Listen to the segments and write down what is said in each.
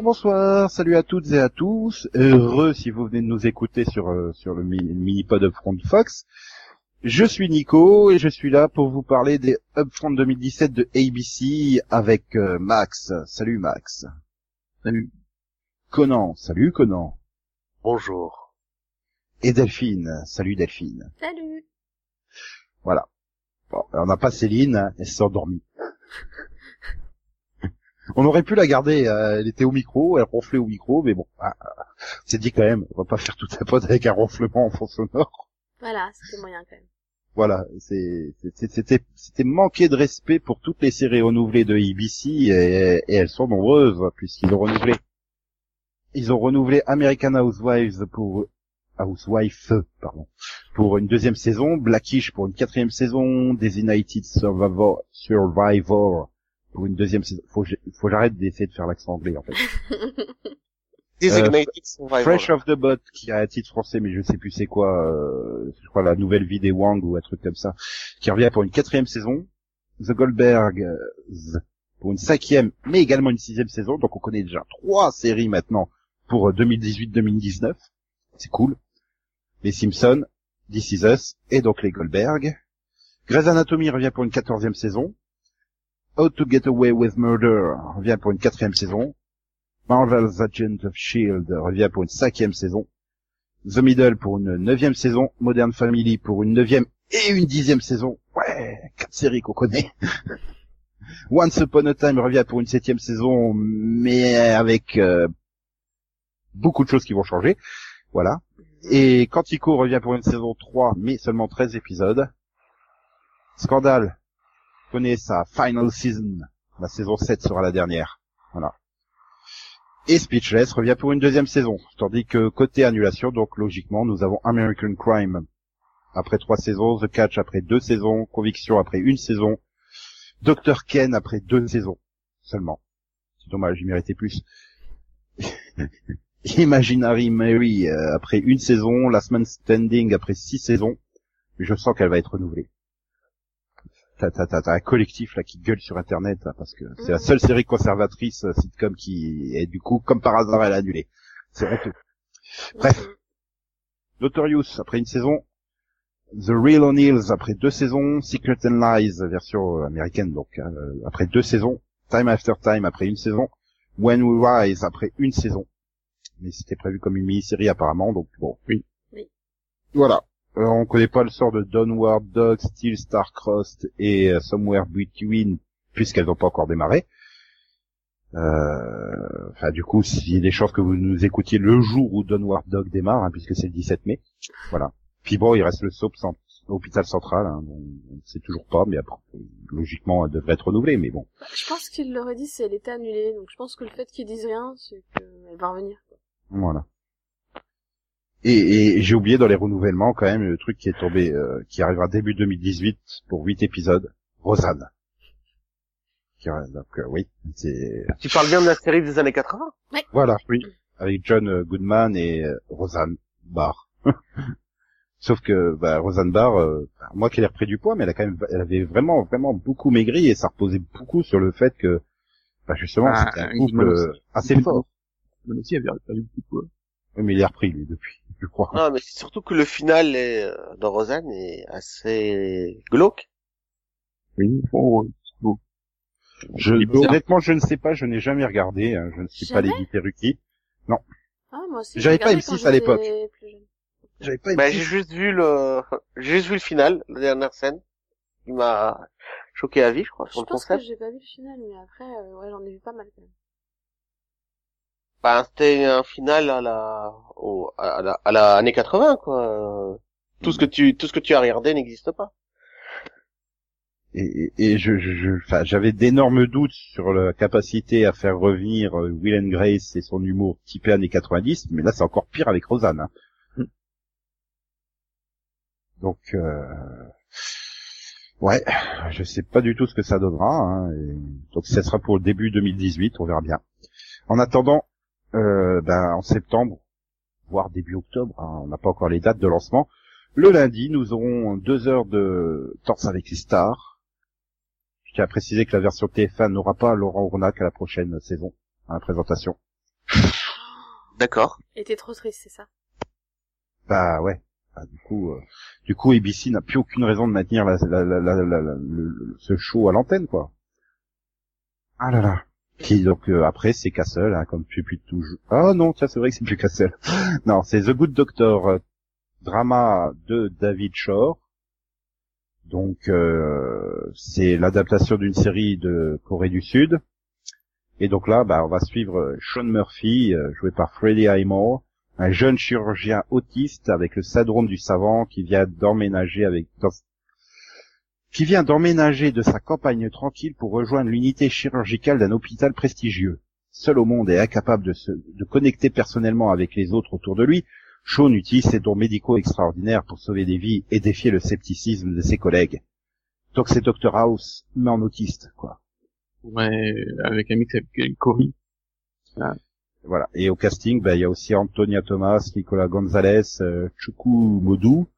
Bonjour, bonsoir, salut à toutes et à tous. Heureux si vous venez de nous écouter sur euh, sur le mi- mini-pod Upfront Fox. Je suis Nico et je suis là pour vous parler des Upfront 2017 de ABC avec euh, Max. Salut Max. Salut. Conan. Salut Conan. Bonjour. Et Delphine. Salut Delphine. Salut Voilà. Bon, on n'a pas Céline, hein, elle s'est endormie. On aurait pu la garder, euh, elle était au micro, elle ronflait au micro, mais bon, ah, c'est dit quand même, on va pas faire toute la pod avec un ronflement en fond sonore. Voilà, c'était moyen quand même. Voilà, c'était manquer de respect pour toutes les séries renouvelées de ABC et, et elles sont nombreuses puisqu'ils ont renouvelé. Ils ont renouvelé American Housewives pour Housewives, pardon, pour une deuxième saison, Blackish pour une quatrième saison, Designated Survivor, Survivor pour une deuxième saison. Faut faut j'arrête d'essayer de faire l'accent anglais en fait. Designated Survivor. Fresh off the boat, qui a un titre français, mais je sais plus c'est quoi, euh, je crois la nouvelle vie des Wang ou un truc comme ça, qui revient pour une quatrième saison. The Goldberg pour une cinquième, mais également une sixième saison. Donc on connaît déjà trois séries maintenant pour euh, 2018-2019. C'est cool. Les Simpsons, This Is Us et donc les Goldberg. Grey's Anatomy revient pour une quatorzième saison. How to Get Away with Murder revient pour une quatrième saison. Marvel's Agent of Shield revient pour une cinquième saison. The Middle pour une neuvième saison. Modern Family pour une neuvième et une dixième saison. Ouais, quatre séries qu'on connaît. Once Upon a Time revient pour une septième saison, mais avec euh, beaucoup de choses qui vont changer. Voilà. Et Quantico revient pour une saison 3, mais seulement 13 épisodes. Scandale connaît sa final season. La saison 7 sera la dernière. Voilà. Et Speechless revient pour une deuxième saison. Tandis que côté annulation, donc logiquement, nous avons American Crime après trois saisons, The Catch après deux saisons, Conviction après une saison, Dr. Ken après deux saisons seulement. C'est dommage, il méritait plus. Imaginary Mary euh, après une saison, Last Man Standing après six saisons. Je sens qu'elle va être renouvelée. T'as, t'as, t'as, t'as un collectif là qui gueule sur internet là, parce que c'est la Mhm. seule série conservatrice euh, sitcom qui est du coup comme par hasard elle est annulée. C'est honteux. Bref. Mhm. Notorious après une saison, The Real O'Neills après deux saisons, Secret and Lies version euh, américaine donc euh, après deux saisons, Time After Time après une saison, When We Rise après une saison. Mais c'était prévu comme une mini-série apparemment donc bon. Oui. Oui. Voilà. Euh, on connaît pas le sort de Downward Dog, Steel Star-Crossed et euh, Somewhere Between puisqu'elles n'ont pas encore démarré. Euh, Enfin, du coup, s'il y a des chances que vous nous écoutiez le jour où Downward Dog démarre, hein, puisque c'est le 17 mai. Voilà. Puis bon, il reste le cent- hôpital central, hein, on ne sait toujours pas, mais après, logiquement, elle devrait être renouvelée, mais bon. Je pense qu'il l'aurait dit si elle était annulée, donc je pense que le fait qu'ils disent rien, c'est qu'elle va revenir. Voilà. Et, et j'ai oublié dans les renouvellements quand même le truc qui est tombé, euh, qui arrivera début 2018 pour 8 épisodes, Rosanne. Donc euh, oui, c'est Tu parles bien de la série des années 80 Voilà, oui. Avec John euh, Goodman et euh, Roseanne Barr. Sauf que bah, Roseanne Barr, euh, moi qui ai repris du poids, mais elle a quand même, elle avait vraiment, vraiment beaucoup maigri et ça reposait beaucoup sur le fait que, bah, justement, Ah, c'était un couple euh, assez fort. Moi aussi, avait perdu beaucoup de poids. Oui, mais il est repris lui depuis, je crois. Non, mais c'est surtout que le final est, euh, dans Rosanne est assez glauque. Oui, bon, bon. Je, Il honnêtement, je ne sais pas, je n'ai jamais regardé, hein, je ne suis pas Jamais Lady Peruki. Ah, moi aussi. J'avais pas regardé M6 quand à l'époque. J'avais pas Bah, aimé. j'ai juste vu le, j'ai juste vu le final, la dernière scène, qui m'a choqué à vie, je crois, sur Je le pense que concept. j'ai pas vu le final, mais après, euh, ouais, j'en ai vu pas mal quand même. Bah, c'était un final à la, au, à la, à la année 80, quoi. Tout ce que tu, tout ce que tu as regardé n'existe pas. et, et- et je, je, je- enfin, j'avais d'énormes doutes sur la capacité à faire revenir euh, Will and Grace et son humour typé années 90, mais là c'est encore pire avec Rosanne. hein. Mm. Donc, euh, ouais, je sais pas du tout ce que ça donnera. hein, et donc, ça sera pour le début 2018, on verra bien. En attendant, euh, ben, en septembre, voire début octobre, hein, on n'a pas encore les dates de lancement. Le lundi, nous aurons deux heures de Torse avec les stars. Je tiens à préciser que la version TF1 n'aura pas Laurent Ournac à la prochaine saison. à la présentation. D'accord. Et t'es trop triste, c'est ça? Bah ouais. Bah, du coup, euh, du coup, ABC n'a plus aucune raison de maintenir la, la, la, la- la- la- le- ce show à l'antenne, quoi. Ah là là. Qui donc euh, après c'est Castle, hein, comme depuis toujours. Ah non, tiens, c'est vrai que c'est plus Castle. non, c'est The Good Doctor, euh, drama de David Shore. Donc euh, c'est l'adaptation d'une série de Corée du Sud. Et donc là, bah, on va suivre euh, Sean Murphy, euh, joué par Freddie Highmore, un jeune chirurgien autiste avec le syndrome du savant qui vient d'emménager avec dans- qui vient d'emménager de sa campagne tranquille pour rejoindre l'unité chirurgicale d'un hôpital prestigieux. Seul au monde et incapable de se de connecter personnellement avec les autres autour de lui, Sean utilise ses dons médicaux extraordinaires pour sauver des vies et défier le scepticisme de ses collègues. Donc c'est Dr House, mais en autiste, quoi. Ouais, avec un mix avec Cory. Voilà. Et au casting, bah, il y a aussi Antonia Thomas, Nicolas Gonzalez, euh, Chuku Modou,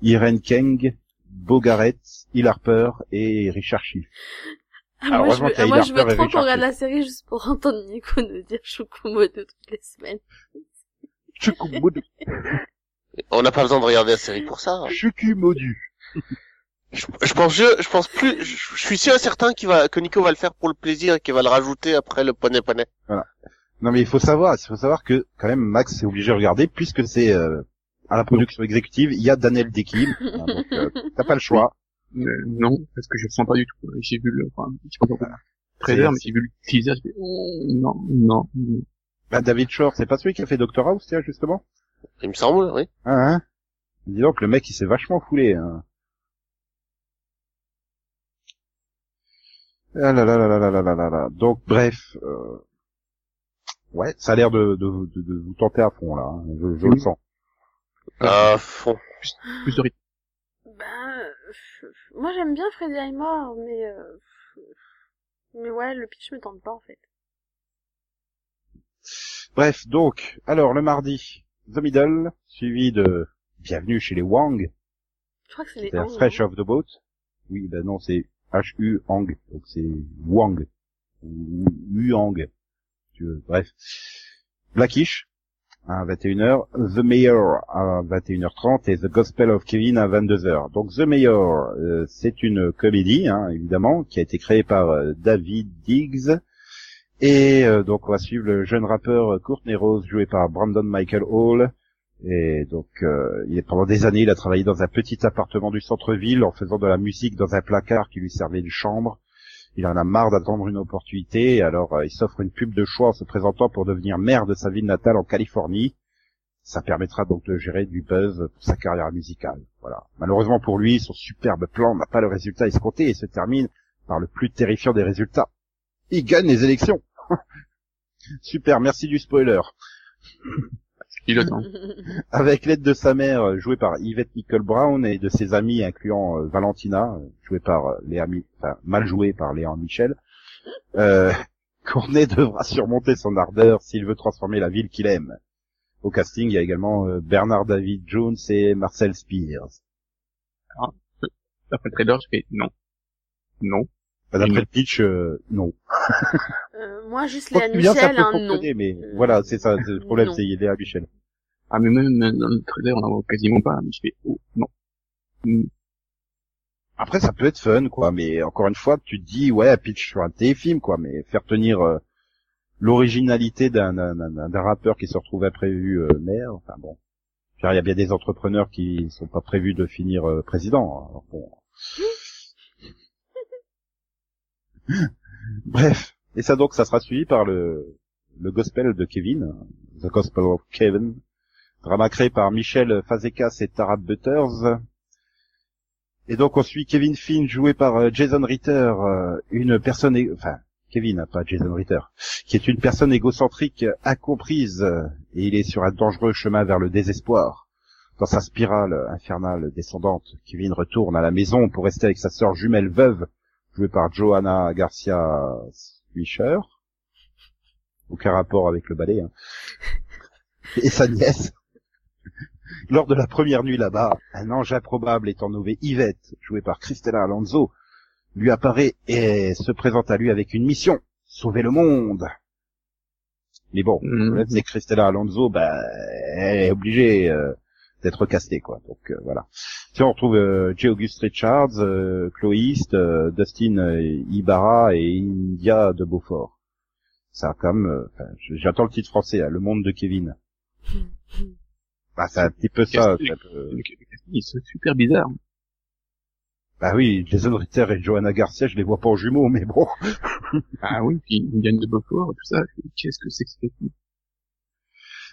Irene Keng, Bogaret, Hill Harper et Richard Schiff. ah, Alors, Moi, je veux, ah, moi, je veux trop qu'on regarde la série juste pour entendre Nico nous dire Shukumodo toutes les semaines. Chuku Modou. On n'a pas besoin de regarder la série pour ça. hein. Chuku Modou. Je, je pense, je, je pense plus, je, je suis sûr et certain qu'il va, que Nico va le faire pour le plaisir et qu'il va le rajouter après le poney poney. Non mais il faut savoir, il faut savoir que quand même Max est obligé de regarder puisque c'est euh, à la production exécutive, il y a Daniel Dekim, hein, donc euh, t'as pas le choix. Euh, non, parce que je ressens pas du tout. J'ai vu le, enfin, je sais pas pourquoi. Trailer, mais j'ai vu le teaser, j'ai fait, oh, non, non, non. Bah, David Shore, c'est pas celui qui a fait Doctor House, tiens justement. Il me semble, oui. Hein, hein Dis donc le mec il s'est vachement foulé. Hein. Ah là là là là là là là là là. Donc bref, euh... ouais, ça a l'air de, de, de, de vous tenter à fond là. hein. Je, je le sens. À fond. Plus de rythme. Ben, euh, moi j'aime bien Freddy Highmore, mais euh, mais ouais, le pitch me tente pas en fait. Bref, donc, alors le mardi, The Middle, suivi de Bienvenue chez les Wang, Je crois que c'est les c'est Hang, Fresh hein. of the Boat. Oui, ben non, c'est H-U Hang, donc c'est Wang. Ou Huang. Tu veux, bref. Blackish, à 21h, The Mayor à 21h30 et The Gospel of Kevin à 22h. Donc The Mayor, euh, c'est une comédie, hein, évidemment, qui a été créée par euh, David Diggs. Et euh, donc on va suivre le jeune rappeur Courtney Rose, joué par Brandon Michael Hall. Et donc euh, il est, pendant des années, il a travaillé dans un petit appartement du centre-ville en faisant de la musique dans un placard qui lui servait de chambre. Il en a marre d'attendre une opportunité, alors euh, il s'offre une pub de choix en se présentant pour devenir maire de sa ville natale en Californie. Ça permettra donc de gérer du buzz pour sa carrière musicale. Voilà. Malheureusement pour lui, son superbe plan n'a pas le résultat escompté et se termine par le plus terrifiant des résultats. Il gagne les élections. Super, merci du spoiler. Pilote, hein. Avec l'aide de sa mère, euh, jouée par Yvette Nicole Brown, et de ses amis, incluant euh, Valentina, euh, jouée par Léa enfin, mal jouée par Léa Michel, euh, Cournet devra surmonter son ardeur s'il veut transformer la ville qu'il aime. Au casting, il y a également euh, Bernard David Jones et Marcel Spears. Après le trailer, je fais, non. Non. Bah, D'après le pitch, euh, non. Euh, moi juste ça Michel, peut un non. mais Euh, voilà, c'est ça, c'est le problème, c'est Léa Michel. Ah, mais même dans le trailer, on en voit quasiment pas, mais je fais, oh, non. Mm. Après, ça peut être fun, quoi, mais encore une fois, tu te dis, ouais, pitch sur un téléfilm, quoi, mais faire tenir euh, l'originalité d'un, d'un, d'un- d'un rappeur qui se retrouve imprévu euh, maire, enfin bon. Il y a bien des entrepreneurs qui sont pas prévus de finir euh, président. hein, alors bon. Bref, et ça donc, ça sera suivi par le, le gospel de Kevin, The Gospel of Kevin, drama créé par Michel Fazekas et Tara Butters, et donc on suit Kevin Finn joué par euh, Jason Ritter, euh, une personne, enfin Kevin, hein, pas Jason Ritter, qui est une personne égocentrique euh, incomprise et il est sur un dangereux chemin vers le désespoir. Dans sa spirale infernale descendante, Kevin retourne à la maison pour rester avec sa sœur jumelle veuve, jouée par Johanna Garcia Swisher. Aucun rapport avec le ballet. Hein. Et sa nièce. Lors de la première nuit là-bas, un ange improbable étant nommé Yvette, joué par Christella Alonso, lui apparaît et se présente à lui avec une mission, sauver le monde. Mais bon, le problème, c'est que Christella Alonso, bah, elle est obligée euh, d'être castée, quoi. Donc euh, voilà. Si on retrouve euh, J. August Richards, euh, Chloe East, euh, Dustin euh, Ibarra et India de Beaufort. Ça, comme, euh, j'attends le titre français, là, Le Monde de Kevin. Bah, c'est un petit peu ça. Ça peut- c'est super bizarre. Bah oui, Jason Ritter et Johanna Garcia, je les vois pas en jumeaux, mais bon. Ah oui, puis Indiana de Beaufort et tout ça. Qu'est-ce que c'est que ce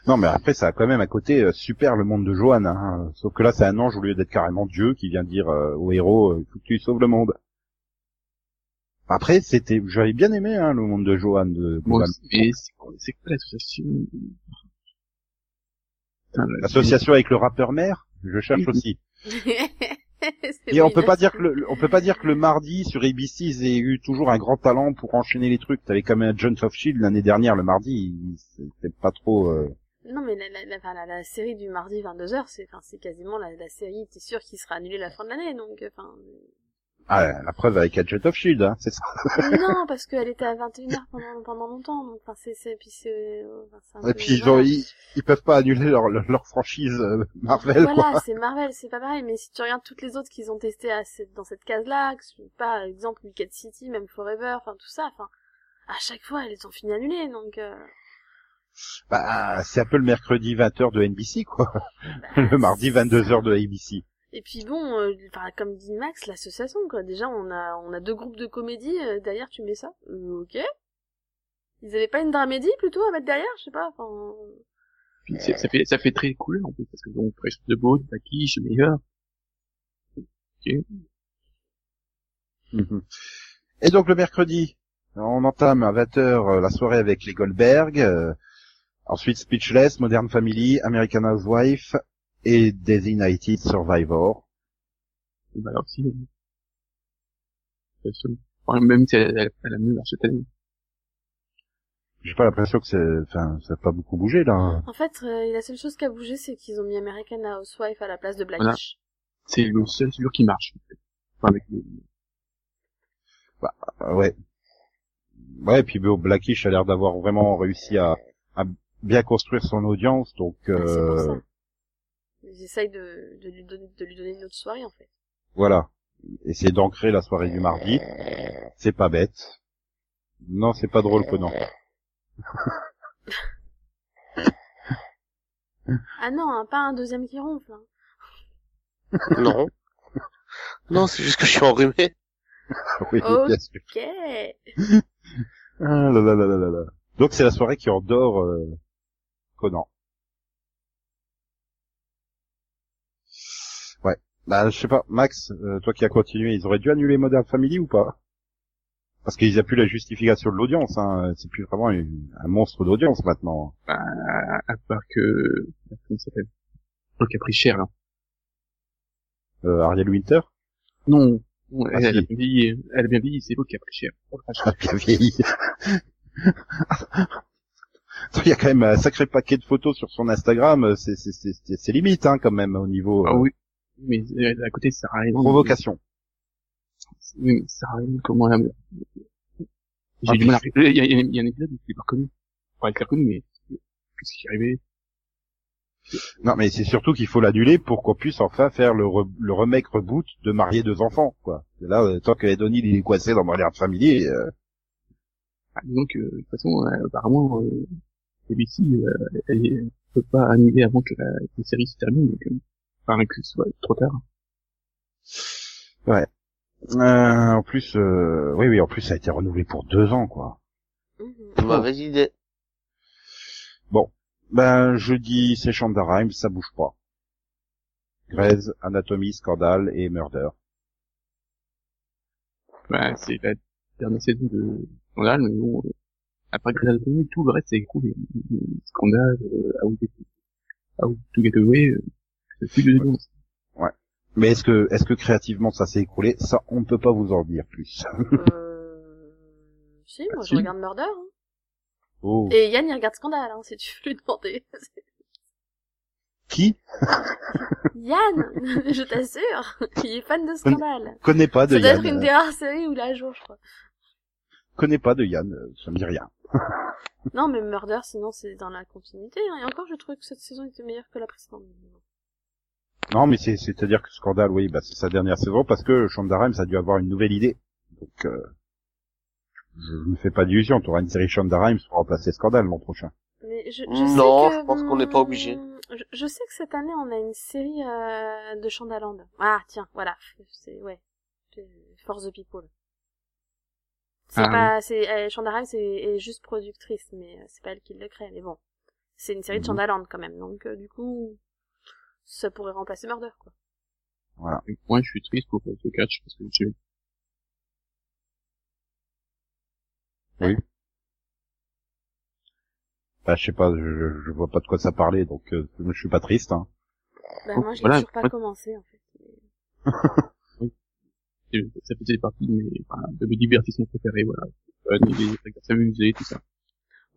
Non, mais après, ça a quand même un côté euh, super le monde de Johan. Hein. Sauf que là, c'est un ange au lieu d'être carrément Dieu qui vient dire euh, au héros, euh, faut que tu sauves le monde. Après, c'était, j'avais bien aimé hein, le monde de Johan. De, Bon, globalement. mais c'est quoi, c'est quoi l'association L'association avec le rappeur mère, je cherche aussi. Et on peut pas dire que le, on peut pas dire que le mardi sur ABC ils aient eu toujours un grand talent pour enchaîner les trucs. T'avais quand même John of Shield l'année dernière le mardi, il- c'était pas trop. euh, Non, mais la, la, série du mardi 22h, c'est, enfin, c'est quasiment la, série, t'es sûr qu'il sera annulé la fin de l'année, donc, enfin. Ah, la preuve avec Agent of Shield, hein, c'est ça. non, parce qu'elle était à 21h pendant, pendant longtemps, donc, enfin, c'est, c'est, puis c'est, euh, enfin, Et puis ils, ils, ils peuvent pas annuler leur, franchise euh, Marvel. Voilà, c'est Marvel, c'est pas pareil, mais si tu regardes toutes les autres qu'ils ont testées à cette- dans cette case-là, que ce- par exemple Wicked City, même Forever, enfin tout ça, enfin, à chaque fois elles ont fini annulées, donc euh, Bah, c'est un peu le mercredi 20h de NBC, quoi. bah, le mardi 22h de ABC. Et puis bon, euh, enfin, comme dit Max, l'association, quoi. Déjà, on a, on a deux groupes de comédie, euh, derrière tu mets ça. Euh, ok. Ils avaient pas une dramédie plutôt à mettre derrière, je sais pas, enfin... Puis c'est- ça fait ça fait très couleur en fait parce que donc Fresh de Beau, Paquiche, meilleur. Mhm. Et donc le mercredi, on entame à 20h la soirée avec les Goldberg, euh, ensuite Speechless, Modern Family, American Housewife et Designated Survivor. Bah alors si. enfin, même si elle, elle, elle a mieux marché cette année. J'ai pas l'impression que c'est, enfin, ça a pas beaucoup bougé là. En fait, euh, la seule chose qui a bougé, c'est qu'ils ont mis American Housewife à la place de Voilà. Blackish. C'est le seul sûr qui marche. en fait. Enfin, avec le- Ah ouais. Ouais, et puis bon, Blackish a l'air d'avoir vraiment réussi à, à bien construire son audience, donc Ah, euh. Ils essayent de, de, lui donner, de lui donner une autre soirée, en fait. voilà. Essayer d'ancrer la soirée du mardi, c'est pas bête. Non, c'est pas drôle, Conan. Ah non, hein, pas un deuxième qui ronfle. Hein. Non. Non, c'est juste que je suis enrhumé. Oui, Ok. bien sûr. Ok. Ah là là là là là là. Donc c'est la soirée qui endort euh, Conan. Ouais. Bah je sais pas, Max, euh, toi qui as continué, ils auraient dû annuler Modern Family ou pas? Parce qu'ils a plus la justification de l'audience, hein. c'est plus vraiment une- un monstre d'audience maintenant. à, à part que comment ça s'appelle Donc a pris cher là. Euh, Ariel Winter? Non, non, Ah, elle, elle a si. bien vieilli, elle a bien vieilli, c'est l'autre qui a pris cher. Vache. a bien vieilli. Il y a quand même un sacré paquet de photos sur son Instagram, c'est c'est c'est limite hein, quand même au niveau Ah euh, oui, mais euh, à côté ça sert à rien. provocation. Oui, mais ça sert à rien comment J'ai Ah, du mal à... Il y a, il y a- un épisode je l'ai pas. Enfin, elle s'est reconnue, mais qu'est-ce qui est arrivé? Non, mais c'est surtout qu'il faut l'annuler pour qu'on puisse enfin faire le, re- le remake reboot de Marier deux enfants, quoi. Et là, euh, tant que Ed il est coincé dans Modern Family, euh, ah, Disons que, de toute façon, euh, apparemment, euh, ABC, euh, elle, elle peut pas annuler avant que la, que la série se termine, donc, euh, enfin, que ce soit trop tard. euh, en plus, euh, oui, oui, en plus ça a été renouvelé pour deux ans, quoi. Mhm. Mauvaise idée. Ben, jeudi, c'est Shonda Rhimes, ça bouge pas. Grey's, Anatomy, Scandale et Murder. Bah, c'est la dernière saison de Scandale, mais bon, euh, après Grey's Anatomy, tout le reste c'est écroulé. Scandale, euh, How to, How to Get Away, euh, c'est plus de deux Mais est-ce que, est-ce que créativement ça s'est écroulé? Ça, on ne peut pas vous en dire plus. euh... Si, moi je Si. regarde Murder. Hein. Oh. Et Yann il regarde Scandale, hein, si tu veux lui demander. Qui? Yann, je t'assure, il est fan de Scandale. connaît pas de Ça doit Yann être une des rares séries où la jour, je crois. Connais pas de Yann, euh, ça me dit rien. Non, mais Murder, sinon, c'est dans la continuité. hein. Et encore, je trouvais que cette saison était meilleure que la précédente. Non, mais c'est, c'est-à-dire que Scandale, oui, bah, c'est sa dernière saison parce que Shonda Rhimes a dû avoir une nouvelle idée. Donc, euh, je me fais pas d'illusion, tu auras une série Shonda Rhimes pour remplacer Scandale l'an prochain. Mais je, je Non, sais que, je pense qu'on n'est pas obligé. hum, Je, je sais que cette année, on a une série euh, de Chandaland. Ah, tiens, voilà. C'est, ouais. C'est Force the People. C'est Ah, pas, c'est, euh, Shonda Rhimes est, juste productrice, mais euh, c'est pas elle qui le crée. Mais bon. C'est une série de Mhm. Chandaland quand même. Donc, euh, du coup, ça pourrait remplacer Murder, quoi. Moi, je suis triste pour ce catch parce que j'ai Bah, je sais pas, je, je- vois pas de quoi ça parlait, donc euh, je suis pas triste. Hein. Bah, Oh, moi, j'ai voilà. toujours pas commencé, en fait. ça faisait partie de mes, enfin, de mes divertissements préférés, voilà. Euh, s'amuser, tout ça.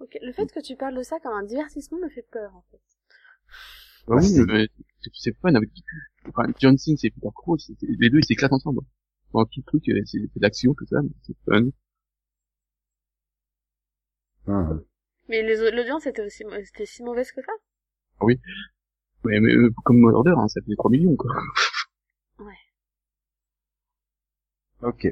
Ok, le fait que tu parles de ça comme un divertissement me fait peur, en fait. Bah oui, c'est- mais c'est- fun avec, enfin, John Cena, c'est Peter c'est- les deux, ils s'éclatent ensemble. Bon, un petit truc, euh, c'est l'action, tout ça, mais c'est fun. Hein. Mais les- l'audience était aussi, c'était si mauvaise que ça? Ouais, mais, euh, comme Murder, hein, ça fait 3 millions, quoi. Ok.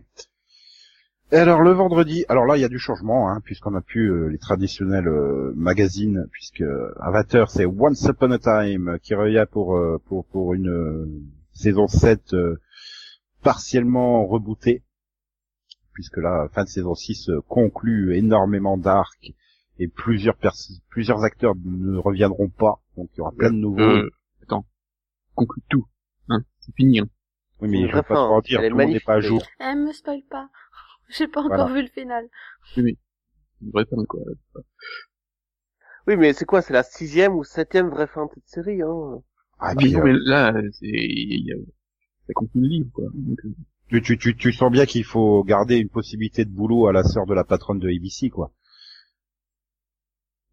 Et alors le vendredi, alors là il y a du changement, hein, puisqu'on a plus euh, les traditionnels euh, magazines, puisque euh, Avatar c'est Once Upon a Time qui revient pour euh, pour pour une euh, saison 7 euh, partiellement rebootée, puisque là fin de saison 6 euh, conclut énormément d'arcs et plusieurs pers- plusieurs acteurs ne reviendront pas, donc il y aura plein de nouveaux. Euh, attends. Conclut tout. Hein, c'est fini, hein. Oui mais je vais pas en dire, elle tout le monde n'est pas à jour. Eh, me spoil pas. J'ai pas encore Voilà. vu le final. Une vraie fin, quoi. Oui, mais c'est quoi C'est la sixième ou septième vraie fin de cette série, hein? Ah, et Mais non, euh, mais là, c'est, il y a, ça conclut le livre, quoi. Donc, euh, tu, tu, tu, tu sens bien qu'il faut garder une possibilité de boulot à la sœur de la patronne de ABC, quoi.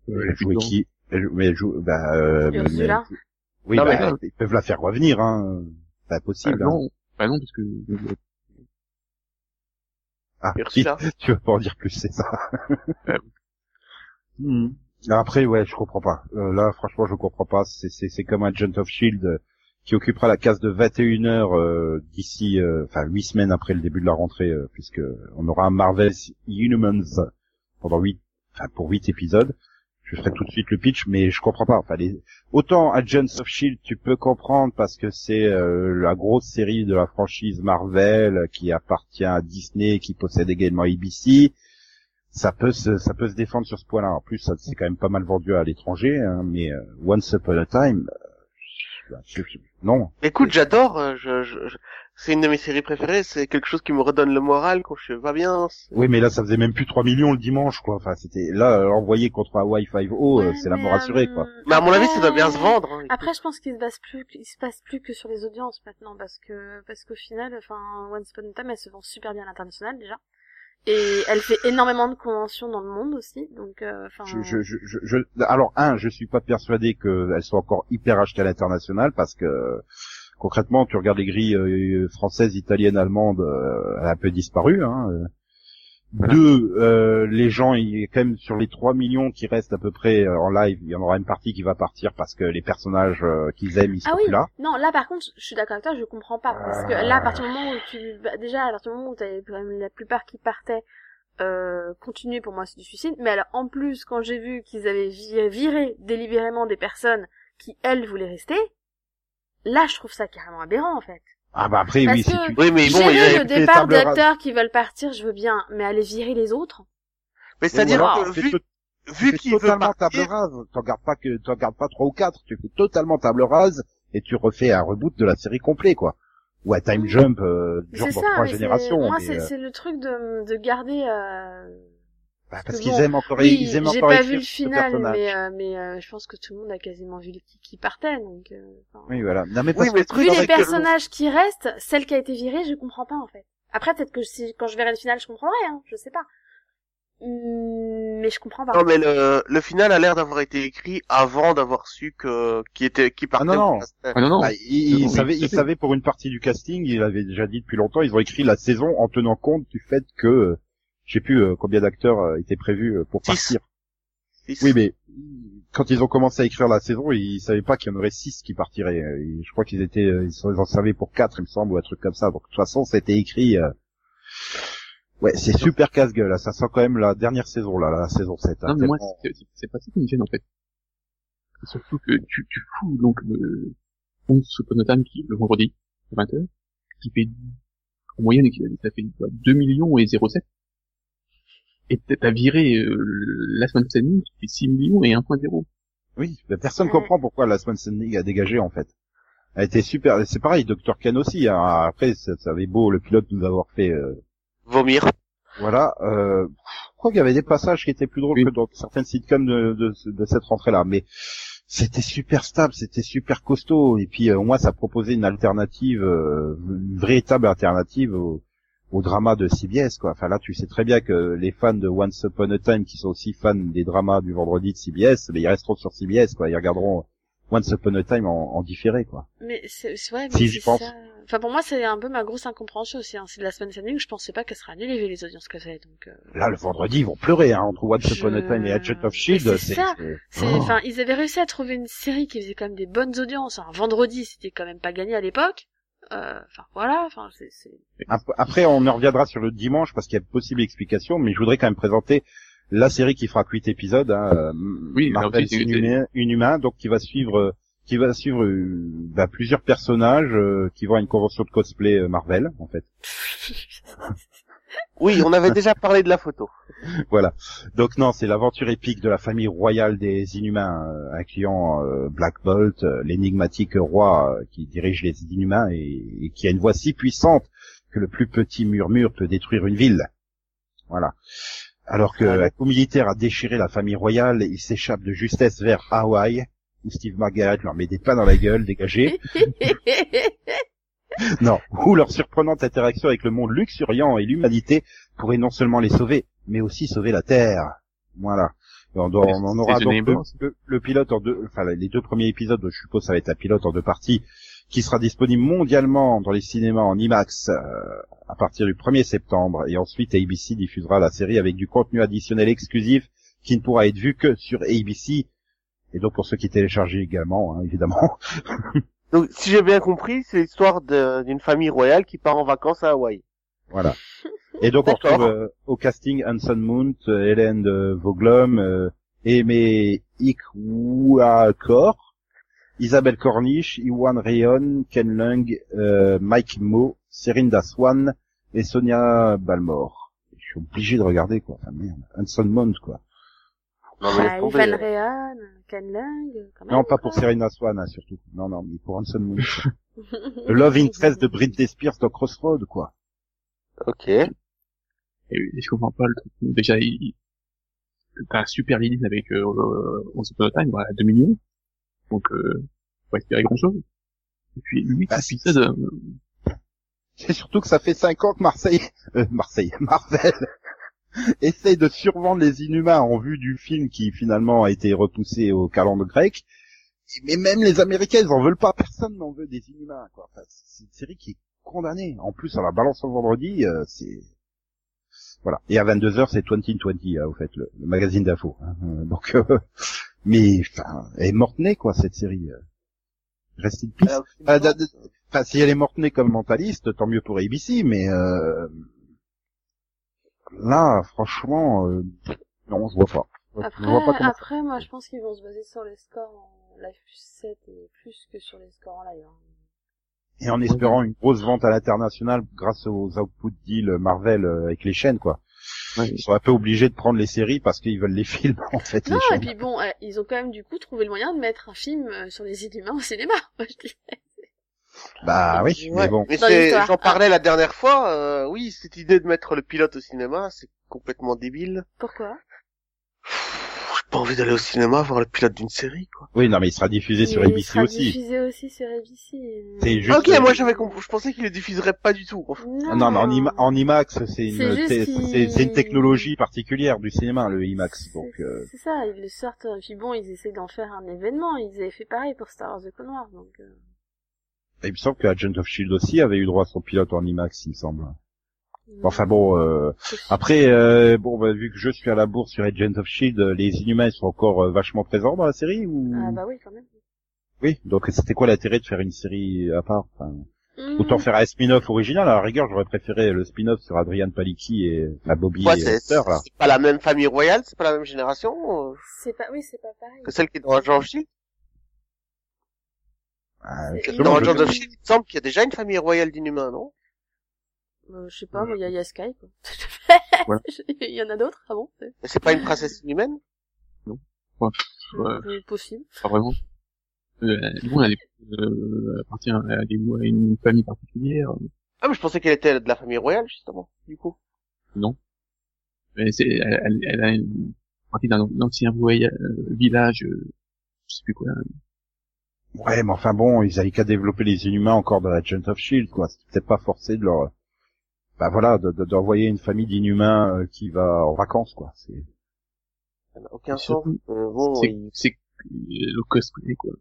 Elle jouait non. qui? Elle, jou- mais elle joue, bah, euh, mais- oui, Non, bah, mais- ils peuvent la faire revenir, hein. C'est Ah, impossible. hein. Bah non, parce que, Ah, si, tu veux pas en dire plus, c'est ça. Ouais. Hmm. Après, ouais, je comprends pas. Euh, là, franchement, je comprends pas. C'est, c'est, c'est comme un Agent of Shield qui occupera la case de 21 heures euh, d'ici, euh, enfin, huit semaines après le début de la rentrée, euh, puisque on aura un Marvel Inhumans pendant huit, enfin, pour huit épisodes. Je ferai tout de suite le pitch, mais je comprends pas. Enfin, les... autant Agents of Shield, tu peux comprendre parce que c'est euh, la grosse série de la franchise Marvel qui appartient à Disney, qui possède également ABC ça peut se, ça peut se défendre sur ce point-là. En plus, ça c'est quand même pas mal vendu à l'étranger, hein, mais euh, Once Upon a Time, euh, non. Écoute, j'adore. euh, je, je- C'est une de mes séries préférées. C'est quelque chose qui me redonne le moral quand je vais bien. Oui, mais là, ça faisait même plus 3 millions le dimanche, quoi. Enfin, c'était là euh, envoyé contre Hawaii 5 O, euh, Ouais, c'est la mort assurée, euh, quoi. Mais à mon avis, ça doit bien se vendre. hein. Après, je pense qu'il se base plus, il se passe plus que sur les audiences maintenant, parce que, parce qu'au final, enfin, Once Upon a Time, elle se vend super bien à l'international, déjà. Et elle fait énormément de conventions dans le monde aussi, donc, euh, enfin. Je, je, je, je, je- alors un, je suis pas persuadé qu'elles soient encore hyper achetées à l'international parce que concrètement, tu regardes les grilles euh, françaises, italiennes, allemandes, euh, elle a un peu disparu. Hein. euh. Voilà. Deux, euh, les gens, il est quand même sur les 3 millions qui restent à peu près euh, en live, il y en aura une partie qui va partir parce que les personnages euh, qu'ils aiment, ils sont Ah oui, plus là. non, là par contre, je suis d'accord avec toi, je comprends pas. Parce que là, à partir du moment où tu, bah, déjà, à partir du moment où t'avais quand même la plupart qui partaient, euh, continuer pour moi c'est du suicide. Mais alors, en plus, quand j'ai vu qu'ils avaient vi- viré délibérément des personnes qui, elles, voulaient rester, là, je trouve ça carrément aberrant, en fait. Ah bah après, Parce oui, si que- tu... Oui, mais bon, il y a... le départ d'acteurs qui veulent partir, je veux bien, mais aller virer les autres. Mais c'est-à-dire que vu, to- vu tu fais qu'il veut totalement table partir, rase, t'en gardes pas que, t'en gardes pas trois ou quatre, tu fais totalement table rase et tu refais un reboot de la série complet, quoi. Ou un time jump, euh, genre ça, trois générations. moi, c'est, euh, c'est le truc de, de garder, euh, bah, parce qu'ils bon, aiment encore, Oui, ils aiment j'ai encore pas écrire vu le final, mais, euh, mais euh, je pense que tout le monde a quasiment vu qui, qui partait. Donc, euh, enfin, Oui, voilà. Non, mais Oui, parce mais que vu les personnages qui restent, celle qui a été virée, je comprends pas en fait. Après, peut-être que si quand je verrai le final, je comprendrai, hein, je sais pas. Hum, Mais je comprends pas. Non, mais le, le final a l'air d'avoir été écrit avant d'avoir su que qui était qui partait. non, non. ou restait. ah non, non. Bah, il, il Oui, savait, il savait pour une partie du casting, il avait déjà dit depuis longtemps, ils ont écrit la saison en tenant compte du fait que, euh, je sais plus euh, combien d'acteurs euh, étaient prévus euh, pour partir. Six. Oui, mais quand ils ont commencé à écrire la saison, ils savaient pas qu'il y en aurait six qui partiraient. Et Je crois qu'ils étaient, ils s'en servaient pour quatre, il me semble, ou un truc comme ça. Donc de toute façon, c'était écrit. euh, Ouais, c'est super casse-gueule. là. Ça sent quand même la dernière saison là, la saison 7. hein, Non, mais moi, c'est- pas ça qui me gêne, en fait. Surtout que tu, tu fous, donc, le 11 Upon Time qui, le vendredi, à 20h, qui fait, en moyenne, qui- ça fait quoi, 2 millions et 0,7. Et t'as- viré, euh, la semaine standing qui fait 6 millions et 1.0. Oui, mais personne Ouais. comprend pourquoi la semaine standing a dégagé en fait. Elle était super. C'est pareil, Dr Ken aussi. hein. Après, ça, ça avait beau le pilote nous avoir fait. euh, Vomir. Voilà. Euh, je crois qu'il y avait des passages qui étaient plus drôles Oui. que dans certaines sitcoms de, de, de cette rentrée-là, mais c'était super stable, c'était super costaud. Et puis euh, au moins, ça proposait une alternative, euh, une véritable alternative au, au drama de CBS. Quoi. Enfin là, tu sais très bien que les fans de Once Upon a Time, qui sont aussi fans des dramas du vendredi de CBS, mais ils resteront sur CBS. Quoi. Ils regarderont Once Upon a Time en, en différé. Quoi. Mais c'est ouais, mais Si, pense. ça. Enfin, pour moi, c'est un peu ma grosse incompréhension aussi. Hein. C'est de la semaine standing, je pensais pas qu'elle sera annulée vu les audiences que c'est. Donc, euh... Là, le vendredi, ils vont pleurer hein, entre Once Je- Upon a Time et Agent of Shield. C'est ça. c'est- c'est, Oh. enfin, ils avaient réussi à trouver une série qui faisait quand même des bonnes audiences. Un vendredi, c'était quand même pas gagné à l'époque. Euh, Enfin, voilà. Enfin, c'est, c'est... Ap- Après, on en reviendra sur le dimanche parce qu'il y a de possibles explications, mais je voudrais quand même présenter la série qui fera huit épisodes, hein, euh, Oui, Marvel Inhumain, Inhumain, donc qui va suivre, euh, qui va suivre bah, plusieurs personnages euh, qui vont à une convention de cosplay Marvel, en fait. Oui, on avait déjà parlé de la photo. Voilà. Donc non, c'est l'aventure épique de la famille royale des Inhumains, euh, incluant euh, Black Bolt, euh, l'énigmatique roi euh, qui dirige les Inhumains et, et qui a une voix si puissante que le plus petit murmure peut détruire une ville. Voilà. Alors que un coup militaire a déchiré la famille royale, il s'échappe de justesse vers Hawaï, où Steve Margaret leur met des pains dans la gueule, dégagés. Non, où leur surprenante interaction avec le monde luxuriant et l'humanité pourrait non seulement les sauver, mais aussi sauver la Terre. Voilà. Et On, doit- on en aura donc le, pilote en deux, enfin les deux premiers épisodes, je suppose ça va être un pilote en deux parties, qui sera disponible mondialement dans les cinémas en IMAX euh, à partir du 1er septembre, et ensuite ABC diffusera la série avec du contenu additionnel exclusif qui ne pourra être vu que sur ABC, et donc pour ceux qui téléchargent également, hein, évidemment. Donc, si j'ai bien compris, c'est l'histoire d'une famille royale qui part en vacances à Hawaï. Voilà. Et donc on retrouve euh, au casting Hanson Mount, euh, Hélène de Voglum, euh, Aimé Isabelle Corniche, Iwan Rayon, Ken Lung, euh, Mike Mo, Serinda Swan et Sonia Balmore. Je suis obligé de regarder quoi. Enfin merde, Hanson Mount quoi. Non, mais Ah. Ivan Rehan, Ken Lung, quand même. Non, pas pour quoi. Serena Swan hein, surtout. Non, non, mais pour Hanson Mount. Le Love Interest de Britney Spears dans Crossroad quoi. Ok. Et, et je comprends pas le truc. Déjà, il, t'as un super lead avec, euh, euh, Once Upon a Time, voilà, 2 millions. Donc, euh, faut espérer grand chose. Et puis, 8 Bah, c'est- épisodes, euh, C'est surtout que ça fait cinq ans que Marseille, euh, Marseille, Marvel essaye de survendre les Inhumains en vue du film qui finalement a été repoussé au calendrier grec. Mais même les Américains, ils en veulent pas. Personne n'en veut des Inhumains. Quoi. Enfin, c'est une série qui est condamnée. En plus, à la balance le vendredi, euh, c'est voilà. Et à 22 h c'est 2020, euh, au fait, le, le magazine d'info. hein. Euh, Donc, euh, mais enfin, elle est morte-née quoi cette série. euh. Reste d- d- Enfin, si elle est morte-née comme mentaliste, tant mieux pour ABC, mais euh, là, franchement, euh, non, je vois pas. Je Après, vois pas comment. après, moi, je pense qu'ils vont se baser sur les scores en live plus 7 et plus que sur les scores en live. hein. Et en espérant une grosse vente à l'international grâce aux output deals Marvel euh, avec les chaînes, quoi. ouais. Ils sont un peu obligés de prendre les séries parce qu'ils veulent les films, en fait, Non, les et puis bon, euh, ils ont quand même du coup trouvé le moyen de mettre un film euh, sur les Inhumains au cinéma. Moi, je dis. Bah oui, Ouais, mais bon. mais j'en parlais la dernière fois, euh, oui, cette idée de mettre le pilote au cinéma, c'est complètement débile. Pourquoi? J'ai pas envie d'aller au cinéma voir le pilote d'une série, quoi. Oui, non, mais il sera diffusé sur Il ABC sera aussi. diffusé aussi sur ABC. euh. C'est juste. ok, moi j'avais compris, je pensais qu'il le diffuserait pas du tout. Ah Non, mais en, ima- en IMAX, c'est une, C'est technologie particulière du cinéma, le IMAX. C'est- Donc, euh, C'est ça, ils le sortent, et puis bon, ils essaient d'en faire un événement, ils avaient fait pareil pour Star Wars The Clone Wars, donc... euh, il me semble que Agent of Shield aussi avait eu droit à son pilote en IMAX, il me semble. Enfin bon, euh, après, euh, bon, bah, vu que je suis à la bourse sur Agents of Shield, E les Inhumains ils sont encore euh, vachement présents dans la série ou? Ah bah oui, quand même. Oui, donc c'était quoi l'intérêt de faire une série à part enfin, Hmm. Autant faire un spin-off original, à la rigueur j'aurais préféré le spin-off sur Adrian Palicki et la Bobby Ouais, et c'est Esther là. c'est pas la même famille royale, c'est pas la même génération euh, C'est pas, oui, c'est pas pareil. que celle qui est dans Agent of Shield. Ah, Dans Agent of Shield, il me semble qu'il y a déjà une famille royale d'inhumains, non? Euh, je sais pas, moi, il y a, il y a Skype. Voilà. il y en a d'autres, ah bon? C'est Mais c'est pas une princesse inhumaine? Ouais. euh, possible. Pas vraiment. Euh, bon, elle, est, euh, elle appartient à, des, à une famille particulière. Ah, mais je pensais qu'elle était de la famille royale, justement, du coup. Mais c'est, elle, elle, elle a une partie d'un ancien voyage, euh, village, euh, je sais plus quoi. Ouais, mais enfin bon, ils avaient qu'à développer les Inhumains encore dans Agent of Shield, quoi. C'était peut-être pas forcé de leur, bah voilà, de- de- d'envoyer une famille d'Inhumains euh, qui va en vacances, quoi. C'est, aucun sens. surtout- Euh, bon, c'est, il- le cosplay, quoi.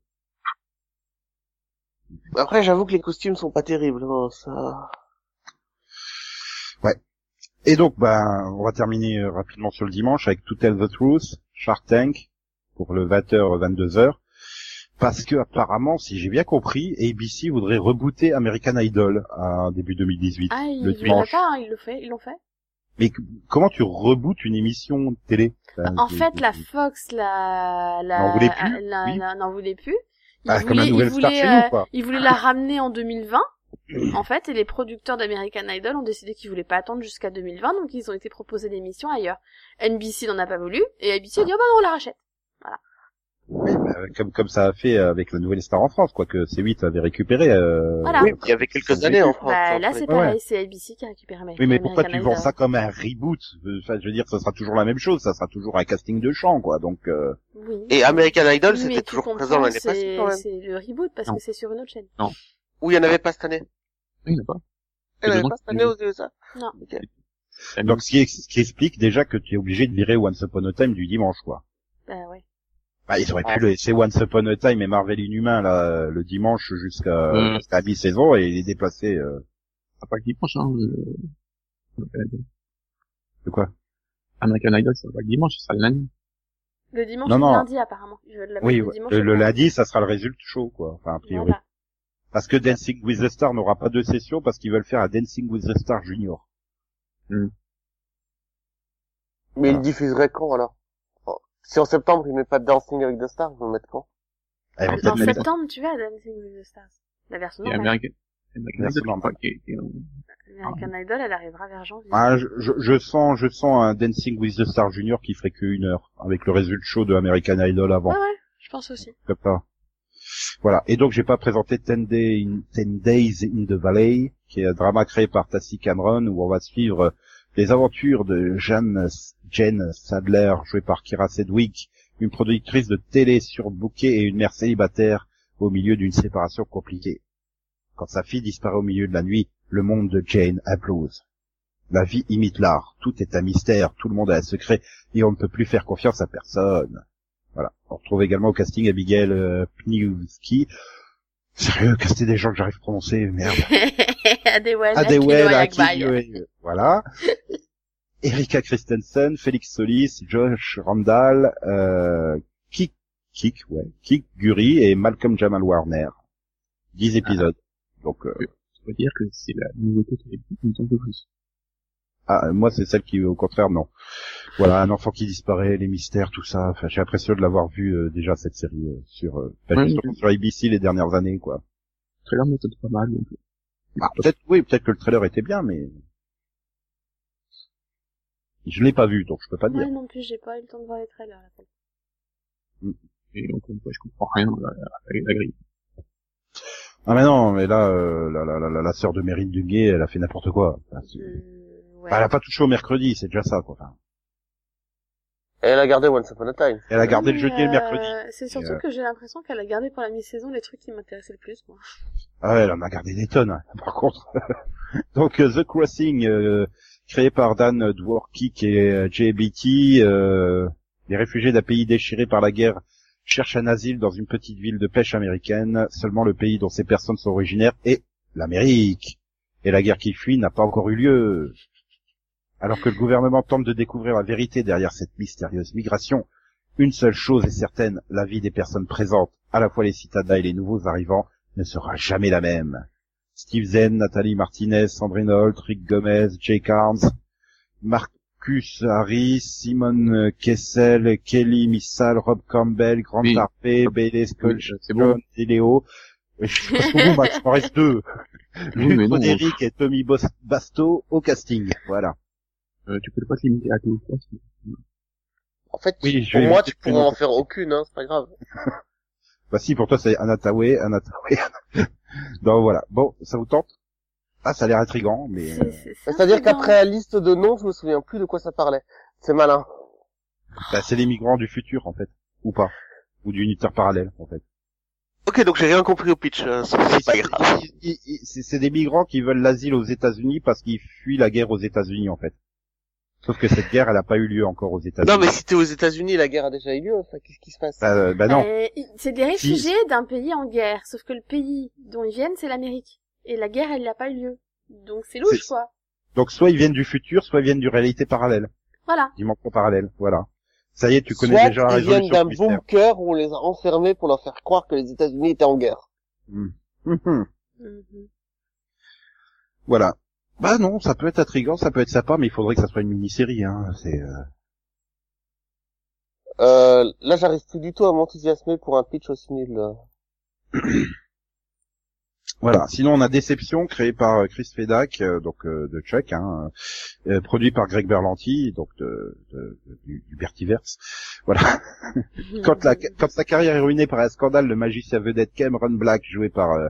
après, j'avoue que les costumes sont pas terribles, hein, ça. Et donc, ben, on va terminer euh, rapidement sur le dimanche avec To Tell the Truth, Shark Tank, pour le 20h, 22h. Parce que, apparemment, si j'ai bien compris, ABC voudrait rebooter American Idol à début 2018. Ah, ils le dimanche. pas, hein, ils le fait, ils l'ont fait. Mais comment tu rebootes une émission de télé? En fait, la Fox, la, la, N'en voulait plus, la- oui. la- n'en voulait plus. Ils Ah, comme la voulaient- nouvelle ils star voulaient, chez euh, nous, quoi. Ils voulaient la ramener en 2020, en fait, et les producteurs d'American Idol ont décidé qu'ils voulaient pas attendre jusqu'à 2020, donc ils ont été proposés l'émission ailleurs. NBC n'en a pas voulu, et ABC a dit, oh bah non, on la rachète. Bah, comme, comme ça a fait avec la nouvelle star en France, quoi, que C8 avait récupéré. euh, Voilà. Oui, il y avait quelques années en France. Bah, là, c'est pareil, c'est ABC qui a récupéré American, Oui, mais pourquoi tu vends ça comme un reboot? Enfin, je veux dire, ça sera toujours la même chose, ça sera toujours un casting de chant, quoi. Donc, euh, Oui. Et American Idol, Oui, c'était toujours présent l'année c'est- passée, quand même. C'est le reboot, parce Non. que c'est sur une autre chaîne. Ou il y en avait pas cette année. Oui, il n'y en a pas. Il y en avait pas cette année aux USA. Non. Donc ce qui, ce qui explique déjà que tu es obligé de virer Once Upon a Time du dimanche, quoi. Bah, ouais. Bah, ils auraient Ah. pu le laisser Once Upon a Time et Marvel Inhumain là le dimanche jusqu'à Euh. jusqu'à mi-saison et les déplacer. Euh, pas que dimanche, hein. euh, American Idol. de quoi? American Idol, ça sera pas que dimanche, ça sera le lundi. Le dimanche Non, ou non. le lundi, apparemment. Je Oui, le dimanche le, le lundi, ça sera le résultat chaud, quoi. Enfin, a priori. Voilà. Parce que Dancing with the Star n'aura pas de session parce qu'ils veulent faire un Dancing with the Star Junior. Mais Voilà. il diffuserait quand, alors? Si en septembre, il met pas de Dancing avec the Stars, ils vont le mettre quand? Vont En septembre, tu vas à Dancing with the Stars. La version normale. American, American Idol, en- American Idol, elle arrivera vers janvier. Ah, je, je, je sens, je sens un Dancing with the Star Junior qui ferait que une heure avec le résultat chaud de American Idol avant. Ouais, ouais, je pense aussi. Ça. Voilà. Et donc, j'ai pas présenté Ten, Day in, Ten Days in the Valley, qui est un drama créé par Tassie Cameron, où on va suivre les aventures de Jeanne, Jane Sadler, jouée par Kira Sedgwick, une productrice de télé surbookée et une mère célibataire au milieu d'une séparation compliquée. Quand sa fille disparaît au milieu de la nuit, le monde de Jane implose. La vie imite l'art, tout est un mystère, tout le monde a un secret, et on ne peut plus faire confiance à personne. Voilà. On retrouve également au casting Abigail euh, Pniewski. Sérieux, caster des gens que j'arrive à prononcer, merde. Adewale, Akinoe, Yakbai. voilà. Erika Christensen, Félix Solis, Josh Randall, euh, Kik, Kik, ouais, Kik Guri et Malcolm Jamal Warner. Dix épisodes. Donc, euh, Ça veut dire que c'est la nouveauté qui est une plus. ah, moi c'est celle qui, au contraire, non. Voilà, un enfant qui disparaît, les mystères, tout ça. Enfin, j'ai l'impression de l'avoir vu euh, déjà cette série euh, sur, euh, Ouais, surtout sur ABC les dernières années, quoi. Le trailer m'étonne pas mal, donc. Bah, peut-être, oui, peut-être que le trailer était bien, mais je l'ai pas vu, donc je peux pas dire. Ouais, non plus, j'ai pas eu le temps de voir les trailers. là. Et fois, je comprends rien à la, la grille. Ah mais non, mais là, euh, la, la, la, la sœur de Mérine Duguay, elle a fait n'importe quoi. Enfin, Euh, ouais. Bah, elle a pas touché au mercredi, c'est déjà ça, quoi. Enfin, elle a gardé Once Upon a Time. elle a gardé le jeudi et le euh, mercredi. C'est surtout euh, que j'ai l'impression qu'elle a gardé pour la mi-saison les trucs qui m'intéressaient le plus, moi. Ah ouais, elle en a gardé des tonnes, hein, par contre. Donc, euh, The Crossing, euh, créé par Dan Dworkik et Jay Beatty, euh, les réfugiés d'un pays déchiré par la guerre cherchent un asile dans une petite ville de pêche américaine. Seulement le pays dont ces personnes sont originaires est l'Amérique. Et la guerre qui fuit n'a pas encore eu lieu. Alors que le gouvernement tente de découvrir la vérité derrière cette mystérieuse migration, une seule chose est certaine, la vie des personnes présentes, à la fois les citadins et les nouveaux arrivants, ne sera jamais la même. Steve Zen, Nathalie Martinez, Sandrine Holt, Rick Gomez, Jay Carnes, Marcus Harris, Simon Kessel, Kelly Missal, Rob Campbell, Grant Oui. Bailey Sculch, c'est bon. Léo. Oui, je pense Max, il en reste deux. Oui. Frédéric et Tommy Basto au casting. Voilà. Euh, tu peux pas te limiter à trois. c'est- En fait, Oui, pour moi, tu prendre- en faire aucune, hein, c'est pas grave. Bah si, pour toi, c'est Anatawe, Anatawe. Donc voilà. Bon, ça vous tente? Ah, ça a l'air intrigant, mais... Euh, c'est- c'est C'est-à-dire qu'après la liste de noms, je me souviens plus de quoi ça parlait. C'est malin. bah, c'est les migrants du futur, en fait. Ou pas. Ou du unitaire parallèle, en fait. Ok, donc j'ai rien compris au pitch, euh, c'est c'est pas grave. Ils- ils- ils- C'est c'est des migrants qui veulent l'asile aux États-Unis parce qu'ils fuient la guerre aux États-Unis, en fait. Sauf que cette guerre, elle a pas eu lieu encore aux États-Unis. Non, mais si t'es aux États-Unis, la guerre a déjà eu lieu, enfin, qu'est-ce qui se passe? Bah, euh, bah non. Euh, c'est des réfugiés d'un pays en guerre, sauf que le pays dont ils viennent, c'est l'Amérique. Et la guerre, elle n'a pas eu lieu. Donc c'est louche, quoi. Donc soit ils viennent du futur, soit ils viennent du réalité parallèle. Voilà. Dimension parallèle, voilà. Ça y est, tu connais Soit déjà la ils viennent résolution d'un bunker où on les a enfermés pour leur faire croire que les États-Unis étaient en guerre. Hmm. Mhm. Mhm. Voilà. Bah non, ça peut être intriguant, ça peut être sympa, mais il faudrait que ça soit une mini-série. Hein. C'est euh, Euh, là, j'arrive plus du tout à m'enthousiasmer pour un pitch aussi nul. là. voilà. Sinon, on a Déception, créé par euh, Chris Fedak, euh, donc euh, de Chuck, hein, euh, produit par Greg Berlanti, donc de, de- de- du, du Bertiverse. Voilà. quand, la, quand sa carrière est ruinée par un scandale, le magicien vedette Cameron Black, joué par euh,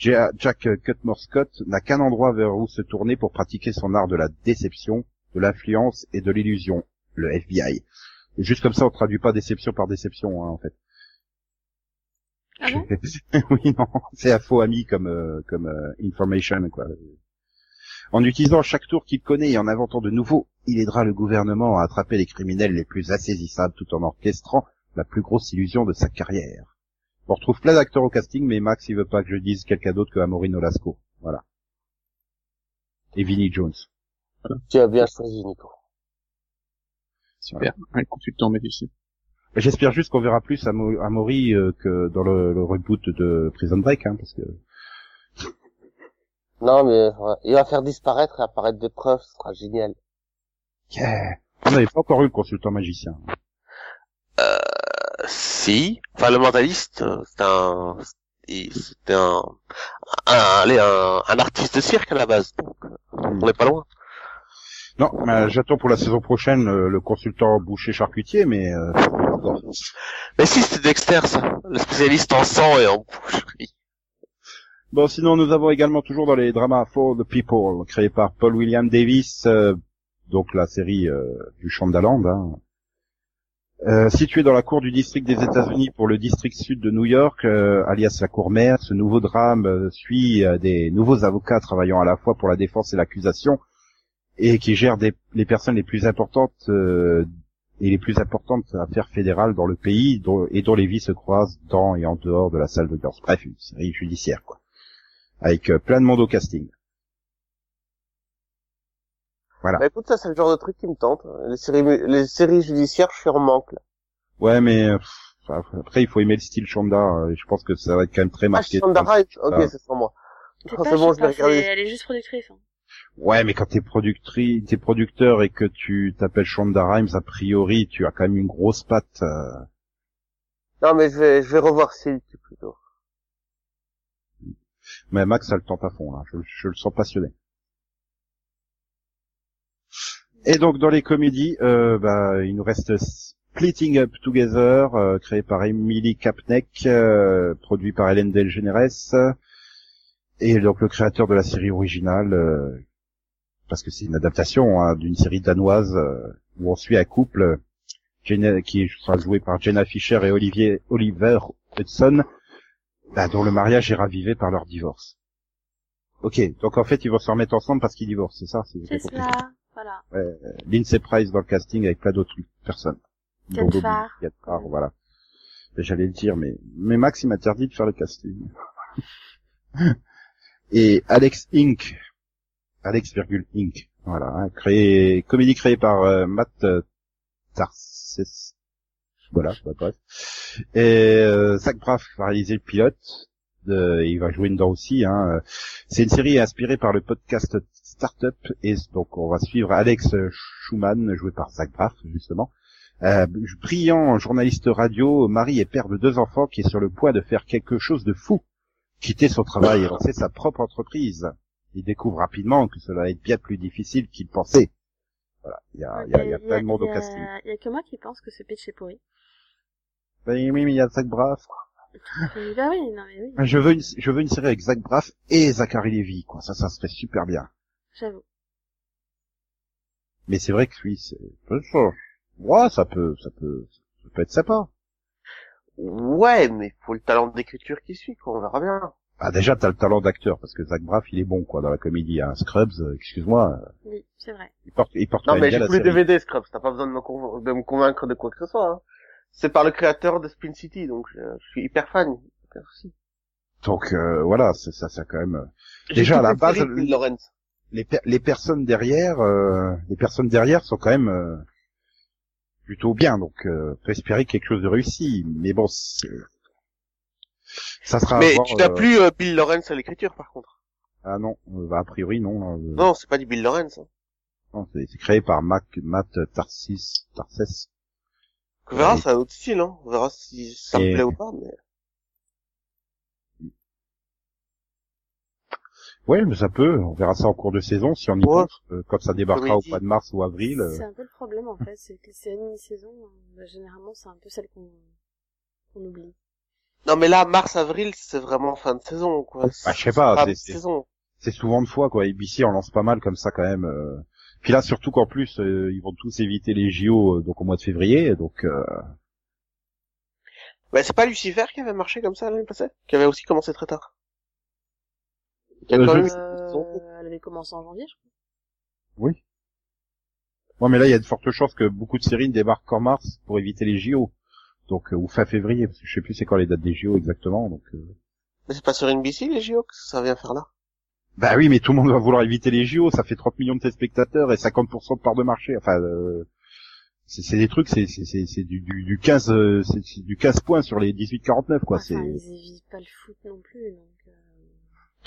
Jack Cutmore Scott, n'a qu'un endroit vers où se tourner pour pratiquer son art de la déception, de l'influence et de l'illusion, le FBI. Et juste comme ça, on traduit pas déception par déception, hein, en fait. Ah bon? Oui, non, c'est un faux ami comme euh, comme euh, information quoi. En utilisant chaque tour qu'il connaît et en inventant de nouveaux, il aidera le gouvernement à attraper les criminels les plus assaisissables tout en orchestrant la plus grosse illusion de sa carrière. On retrouve plein d'acteurs au casting, mais Max il veut pas que je dise quelqu'un d'autre que Amaury Nolasco. Voilà. Et Vinnie Jones. Tu as bien choisi, Nico. Super. Un consultant magicien. J'espère juste qu'on verra plus Amaury euh, que dans le, le reboot de Prison Break, hein, parce que Non, mais ouais, il va faire disparaître et apparaître des preuves, ce sera génial. Yeah. on n'avait pas encore eu le consultant magicien. Si. Enfin, le mentaliste, euh, c'est un, c'était un, un, allez, un, un artiste de cirque à la base. Donc, euh, on n'est pas loin. Non, mais j'attends pour la saison prochaine euh, le consultant boucher charcutier, mais euh. Mais si, c'était Dexter, ça. Le spécialiste en sang et en boucherie. Bon, sinon nous avons également toujours dans les dramas For the People, créé par Paul William Davis, euh, donc la série euh, du Shondaland, hein. Euh, situé dans la cour du district des États-Unis pour le district sud de New York, euh, alias la cour mère, ce nouveau drame euh, suit euh, des nouveaux avocats travaillant à la fois pour la défense et l'accusation et qui gèrent des- les personnes les plus importantes et les plus importantes affaires fédérales dans le pays dont- et dont les vies se croisent dans et en dehors de la salle d'audience. Bref, une série judiciaire, quoi. Avec plein de monde au casting. Voilà. Bah écoute, ça c'est le genre de truc qui me tente. Les séries, les séries judiciaires, je suis en manque. Là. Ouais, mais euh, pff, après, il faut aimer le style Shonda. euh, et je pense que ça va être quand même très Ah, marqué. Shonda Rhimes, ok, Ah. c'est sans moi. C'est Ah, bon, je c'est- elle est juste productrice. hein. Ouais, mais quand t'es productrice, t'es producteur et que tu t'appelles Shonda Rhimes, a priori, tu as quand même une grosse patte. euh, Non, mais je vais, je vais revoir Silk plutôt. Mais Max, ça le tente à fond, là. Je, je le sens passionné. Et donc, dans les comédies, euh, bah, il nous reste Splitting Up Together, euh, créé par Emily Kapnek, euh, produit par Hélène DeGeneres, et donc le créateur de la série originale, euh, parce que c'est une adaptation hein, d'une série danoise euh, où on suit un couple Jenna- qui sera joué par Jenna Fisher et Olivier Oliver Hudson, bah, dont le mariage est ravivé par leur divorce. Ok, donc en fait ils vont se remettre ensemble parce qu'ils divorcent, c'est ça C'est cela. Voilà. Euh, Lindsay Price dans le casting avec plein d'autres personnes. Ted Farr, voilà. J'allais le dire, mais, mais Max il m'interdit de faire le casting. Et Alex Inc. Alex Inc. Voilà, hein, créé, comédie créée par euh, Matt euh, Tarses. Voilà, bah, bref. Et euh, Zach Braff va réaliser le pilote. De, il va jouer dedans aussi. Hein. C'est une série inspirée par le podcast Startup et donc on va suivre Alex Schumann, joué par Zach Braff justement. Euh, brillant journaliste radio, mari et père de deux enfants qui est sur le point de faire quelque chose de fou, quitter son travail et lancer sa propre entreprise. Il découvre rapidement que cela va être bien plus difficile qu'il pensait. Voilà, il y a, y a, y a plein de monde au casting. Il y a que moi qui pense que ce pitch est pourri. Ben oui, mais il y a Zach Braff. Bah oui, non mais oui, Je veux une, je veux une série avec Zach Braff et Zachary Levy, quoi. Ça, ça serait super bien. J'avoue. Mais c'est vrai que oui, c'est, ça, ouais, ça peut, ça peut, ça peut être sympa. Ouais, mais faut le talent d'écriture qui suit, quoi, on verra bien. Ah, déjà, t'as le talent d'acteur, parce que Zach Braff, il est bon, quoi, dans la comédie, hein. Scrubs, euh, excuse-moi, Oui, c'est vrai. il porte, il porte Non, mais j'ai tous les. DVD Scrubs, t'as pas besoin de me, conv- de me convaincre de quoi que ce soit. Hein. C'est par le créateur de Spin City, donc euh, je suis hyper fan. Souci. Donc, euh, voilà, c'est ça, c'est quand même, euh, Déjà, à la base, Bill Lawrence. Les, per- les personnes derrière, euh, les personnes derrière sont quand même, euh, plutôt bien, donc, euh, peut espérer quelque chose de réussi, mais bon, c'est- ça sera à Mais voir, tu n'as euh, plus euh, Bill Lawrence à l'écriture, par contre. ah non, bah, a priori, non, euh, Non, c'est pas du Bill Lawrence. Hein. non, c'est créé par Mac, Matt Tarsis, Tarses. On verra, un autre style, hein. On verra si ça me plaît ou pas, mais... Ouais, mais ça peut. On verra ça en cours de saison si on y Ouais. pense. Euh, quand ça débarquera au mois de mars ou avril. euh, C'est un peu le problème en fait, c'est que les séries mi-saison, euh, bah, généralement c'est un peu celle qu'on oublie. Non, mais là, mars-avril, c'est vraiment fin de saison, quoi. Bah, je sais pas, c'est- souvent de fois quoi. ABC on lance pas mal comme ça quand même. euh. Puis là surtout qu'en plus euh, ils vont tous éviter les JO euh, donc au mois de février. Donc euh, Bah, c'est pas Lucifer qui avait marché comme ça l'année passée Qui avait aussi commencé très tard. A Euh, quand je- même... Euh, elle avait commencé en janvier, je crois. oui. Ouais mais là il y a de fortes chances que beaucoup de séries ne débarquent en mars pour éviter les JO. Donc euh, ou fin février parce que je sais plus c'est quand les dates des JO exactement. Donc euh. Mais c'est pas sur NBC, les JO, que ça vient faire là? Bah oui mais tout le monde va vouloir éviter les JO. Ça fait 30 millions de téléspectateurs et 50% de part de marché. Enfin euh, c'est c'est des trucs c'est c'est c'est c'est du, du du 15 euh, c'est du 15 points sur les 18-49 quoi. Enfin, c'est ils évitent pas le foot non plus, donc...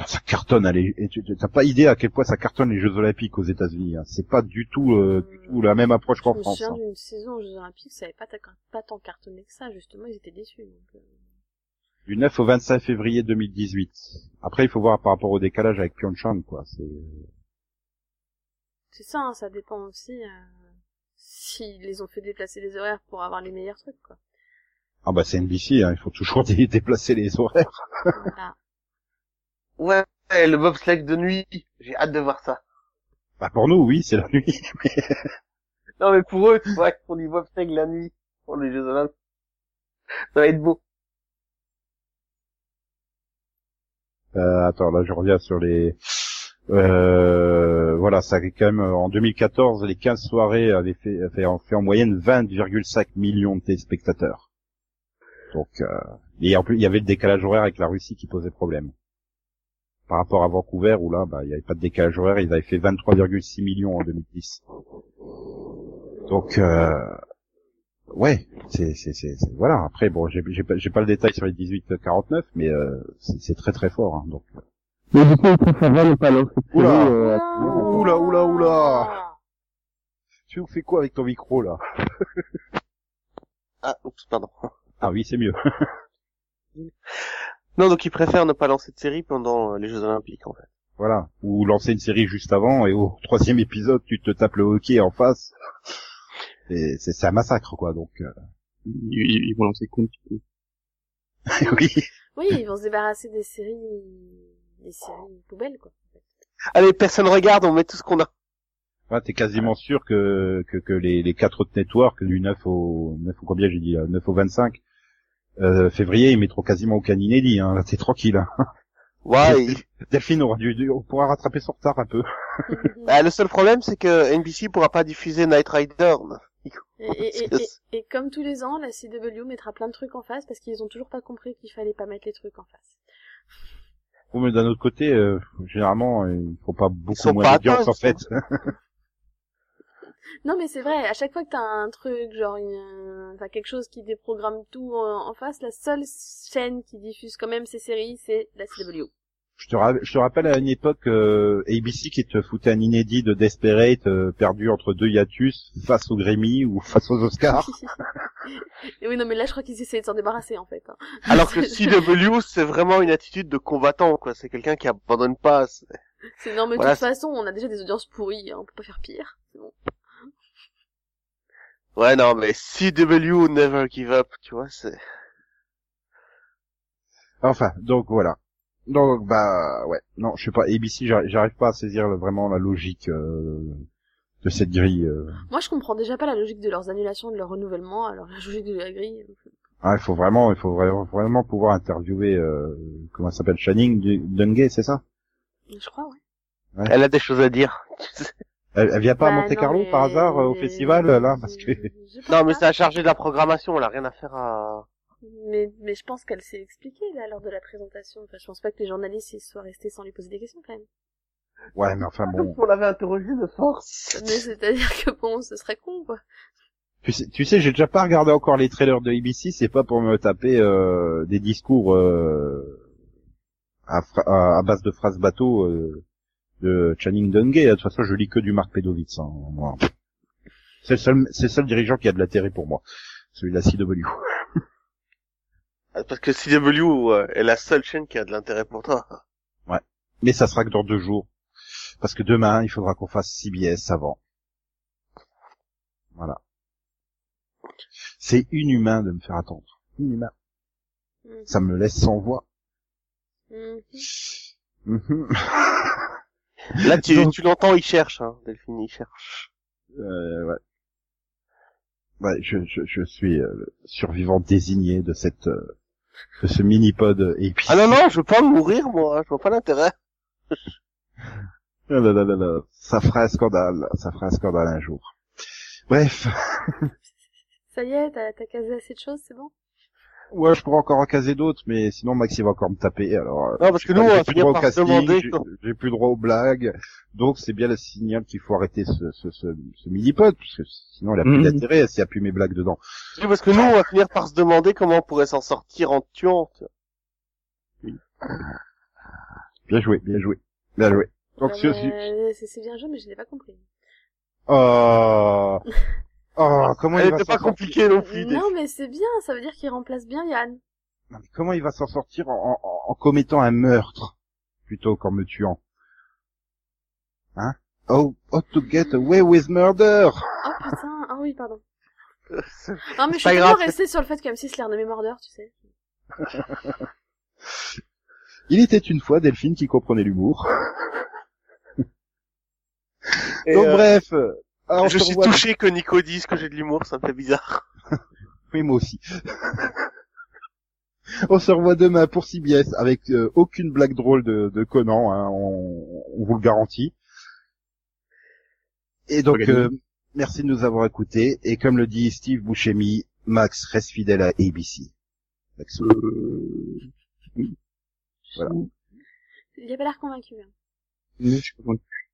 ça cartonne, allez, et tu- t'as pas idée à quel point ça cartonne les Jeux Olympiques aux États-Unis. Hein. C'est pas du tout, euh, du tout la même approche Je qu'en me France. souviens hein. d'une saison aux Jeux Olympiques, ça avait pas, ta- pas tant cartonné que ça, justement, ils étaient déçus. Donc, euh, Du 9 au 25 février 2018. Après, il faut voir par rapport au décalage avec Pyeongchang, quoi. C'est C'est ça, hein, ça dépend aussi euh, s'ils les ont fait déplacer les horaires pour avoir les meilleurs trucs, quoi. ah bah c'est NBC, hein. il faut toujours dé- déplacer les horaires. Voilà. Ouais, le bobsleigh de nuit. J'ai hâte de voir ça. Bah pour nous, oui, c'est la nuit. Non, mais pour eux, tu vois, ils font du bobsleigh la nuit. Pour les Jeux Olympiques. Ça va être beau. Euh, attends, là je reviens sur les. Euh, voilà, ça avait quand même en 2014, les 15 soirées avaient fait, fait, en, fait en moyenne 20,5 millions de téléspectateurs. Donc, euh, et en plus, il y avait le décalage horaire avec la Russie qui posait problème. Par rapport à Vancouver, où là, bah, il n'y avait pas de décalage horaire, ils avaient fait 23,6 millions en 2010. Donc, euh, ouais, c'est, c'est, c'est, c'est- voilà. Après, bon, j'ai, j'ai pas, j'ai pas le détail sur les 18-49, mais euh, c'est, c'est très très fort. Hein, donc. Mais du coup, il lancer de Oula. euh, Oula, oula, oula. Tu fais quoi avec ton micro là? Ah, oups, pardon. Ah oui, c'est mieux. Non, donc ils préfèrent ne pas lancer de série pendant euh, les Jeux Olympiques, en fait. Voilà. Ou lancer une série juste avant et au troisième épisode, tu te tapes le hockey en face. Et c'est, c'est un massacre quoi. Donc euh, Ils, vont lancer compte. oui. Oui, ils vont se débarrasser des séries, des séries poubelles, quoi. Allez, personne regarde, on met tout ce qu'on a. Ouais, t'es quasiment sûr que, que, que les, les quatre autres networks, du 9 au 9 au combien j'ai dit là, 9 au 25 euh, février, ils mettront quasiment aucun inédit. Hein. Là, t'es tranquille. Hein. Ouais, et- Delphine aura dû, dû- on pourra rattraper son retard un peu. bah, le seul problème, c'est que NBC pourra pas diffuser Night Rider. Et, et, et, et, et comme tous les ans, la CW mettra plein de trucs en face parce qu'ils ont toujours pas compris qu'il fallait pas mettre les trucs en face. Bon, mais d'un autre côté, euh, généralement, ils font pas beaucoup moins d'audience en fait. Non, mais c'est vrai, à chaque fois que t'as un truc, genre, une, enfin, quelque chose qui déprogramme tout en, en face, la seule chaîne qui diffuse quand même ces séries, c'est la CW. Je te, ra- je te rappelle à une époque euh, ABC qui te foutait un inédit de Desperate euh, perdu entre deux hiatus face aux Grammy ou face aux Oscars. Et oui, non, mais là, je crois qu'ils essayaient de s'en débarrasser, en fait. hein. Alors que CW, c'est vraiment une attitude de combattant, quoi. C'est quelqu'un qui abandonne pas. c'est- C'est non, mais de Voilà, toute façon, on a déjà des audiences pourries, hein, on peut pas faire pire. C'est bon. Ouais, non, mais CW never give up, tu vois, c'est... Enfin, donc voilà. Donc bah ouais, non, je sais pas, ABC, j'arrive j'arrive pas à saisir vraiment la logique euh, de cette grille. euh. Moi, je comprends déjà pas la logique de leurs annulations, de leur renouvellement, alors la logique de la grille. Ah, il faut vraiment, il faut vraiment, vraiment pouvoir interviewer euh, comment ça s'appelle, Channing Du- Dungay, c'est ça? Je crois, ouais. Elle a des choses à dire. elle, elle vient pas à Bah, Monte Carlo mais- par hasard euh, au festival là, parce que Non, mais c'est la chargée de la programmation, elle a rien à faire à... Mais, mais je pense qu'elle s'est expliquée, là, lors de la présentation. Enfin, je pense pas que les journalistes ils soient restés sans lui poser des questions, quand même. ouais, mais enfin bon. On l'avait interrogé de force. Mais c'est-à-dire que bon, ce serait con, quoi. Tu sais, tu sais, j'ai déjà pas regardé encore les trailers de ABC, c'est pas pour me taper euh, des discours euh, à, fra- à, à base de phrases bateau euh, de Channing Dungay. De toute façon, je lis que du Marc Pedovitz. Hein, moi. C'est le seul, c'est le seul dirigeant qui a de l'intérêt pour moi, celui de la CW. Parce que CW euh, est la seule chaîne qui a de l'intérêt pour toi. Mais ça sera que dans deux jours, parce que demain, il faudra qu'on fasse CBS avant. Voilà. C'est inhumain de me faire attendre. Inhumain. Mhm. Ça me laisse sans voix. Mhm. Mhm. Là, tu, Donc- tu l'entends, il cherche, hein, Delphine, il cherche. Euh, ouais. Ouais, je, je, je suis euh, le survivant désigné de cette euh, de ce mini-pod épice. Ah non, non, je veux pas mourir, moi, je vois pas l'intérêt. Ah là là là là. Ça fera un scandale, ça fera un scandale un jour. Bref, Ça y est, t'as t'as casé assez de choses, c'est bon? Ouais, je pourrais encore en caser d'autres, mais sinon Max il va encore me taper. Alors, euh, Non, parce que nous, on plus finir droit au par se casting, demander... j'ai- j'ai plus droit aux blagues, donc c'est bien le signal qu'il faut arrêter ce, ce, ce, ce mini-pod, parce que sinon il a plus Mhm. d'intérêt s'il n'y a plus mes blagues dedans. Oui, parce que nous, on va finir par se demander comment on pourrait s'en sortir en tuant. tu vois. Bien joué, bien joué, bien joué. Donc euh, C'est bien joué, mais je l'ai pas compris. Oh, oh comment il Elle va était pas sortir compliquée non plus. Non, mais c'est bien, ça veut dire qu'il remplace bien Yann. Non, mais comment il va s'en sortir en, en, en commettant un meurtre plutôt qu'en me tuant? Hein? Oh, how to get away with murder? Oh putain, ah oui, pardon. Non, mais je suis grave. restée sur le fait que M6 l'a renommé Mordeur, tu sais. Il était une fois Delphine qui comprenait l'humour. Donc euh, bref, alors, je on se suis touché que Nico dise que j'ai de l'humour, ça me fait bizarre. Oui, moi aussi. on se revoit demain pour CBS avec euh, aucune blague drôle de, de Conan, hein, on, on vous le garantit. Et donc, euh, merci de nous avoir écoutés. Et comme le dit Steve Buscemi, Max reste fidèle à ABC. Max, Euh... Voilà. Il avait l'air convaincu. hein. Mais je suis convaincu.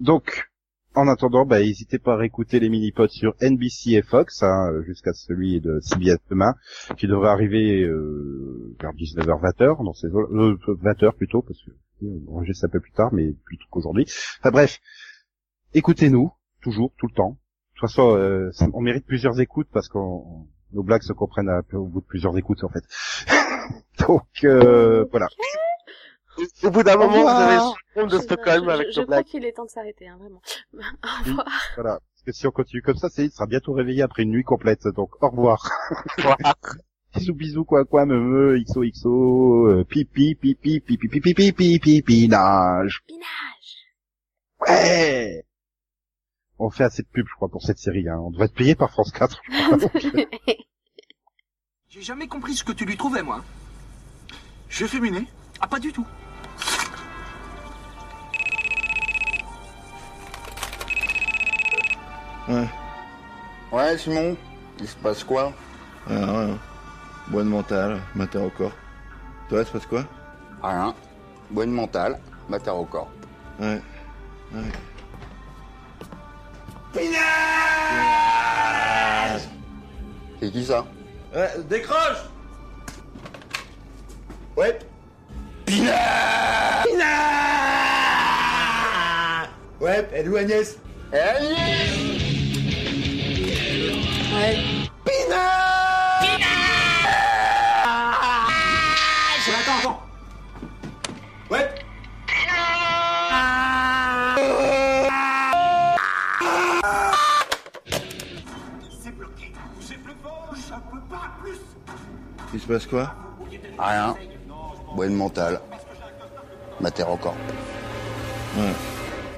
Donc, en attendant, bah, n'hésitez pas à réécouter les mini-pods sur NBC et Fox, hein, jusqu'à celui de CBS demain, qui devrait arriver euh, vers 19h, 20h, dans ces euh, 20h plutôt, parce que euh, on enregistre un peu plus tard, mais plus tôt qu'aujourd'hui. Enfin bref, écoutez-nous, toujours, tout le temps. De toute façon, euh, on mérite plusieurs écoutes, parce que nos blagues se comprennent au bout de plusieurs écoutes, en fait. Donc, euh, voilà. Au bout d'un Au moment, vous revoir. avez le syndrome de Je- Stockholm je, avec je, je crois qu'il est temps de s'arrêter, hein, vraiment. Au revoir. Voilà. Parce que si on continue comme ça, c'est, il sera bientôt réveillé après une nuit complète. Donc, au revoir. Bisous, bisous, quoi, quoi, me, me, XOXO, euh, pipi, pipi, pipi, pipi, pipi, pipi, pipi, nage. Pinage Ouais! On fait assez de pub, je crois, pour cette série, hein. On devrait être payé par France 4. J'ai jamais compris ce que tu lui trouvais, moi. Je suis féminé ah, pas du tout. Ouais. Ouais, Simon, il se passe quoi? Ah, rien. Bonne mentale, matin au corps. Toi, il se passe quoi? Rien. Bonne mentale, matin au corps. Ouais. Ouais. C'est qui ça? Ouais, décroche Ouais Pina Pina Ouais, elle est où Agnès Ouais. Pina Pina attends, attends. Ouais. C'est bloqué. C'est plus fort. Ça peut pas plus. Il se passe quoi? Rien. Bonne mentale. Mater encore.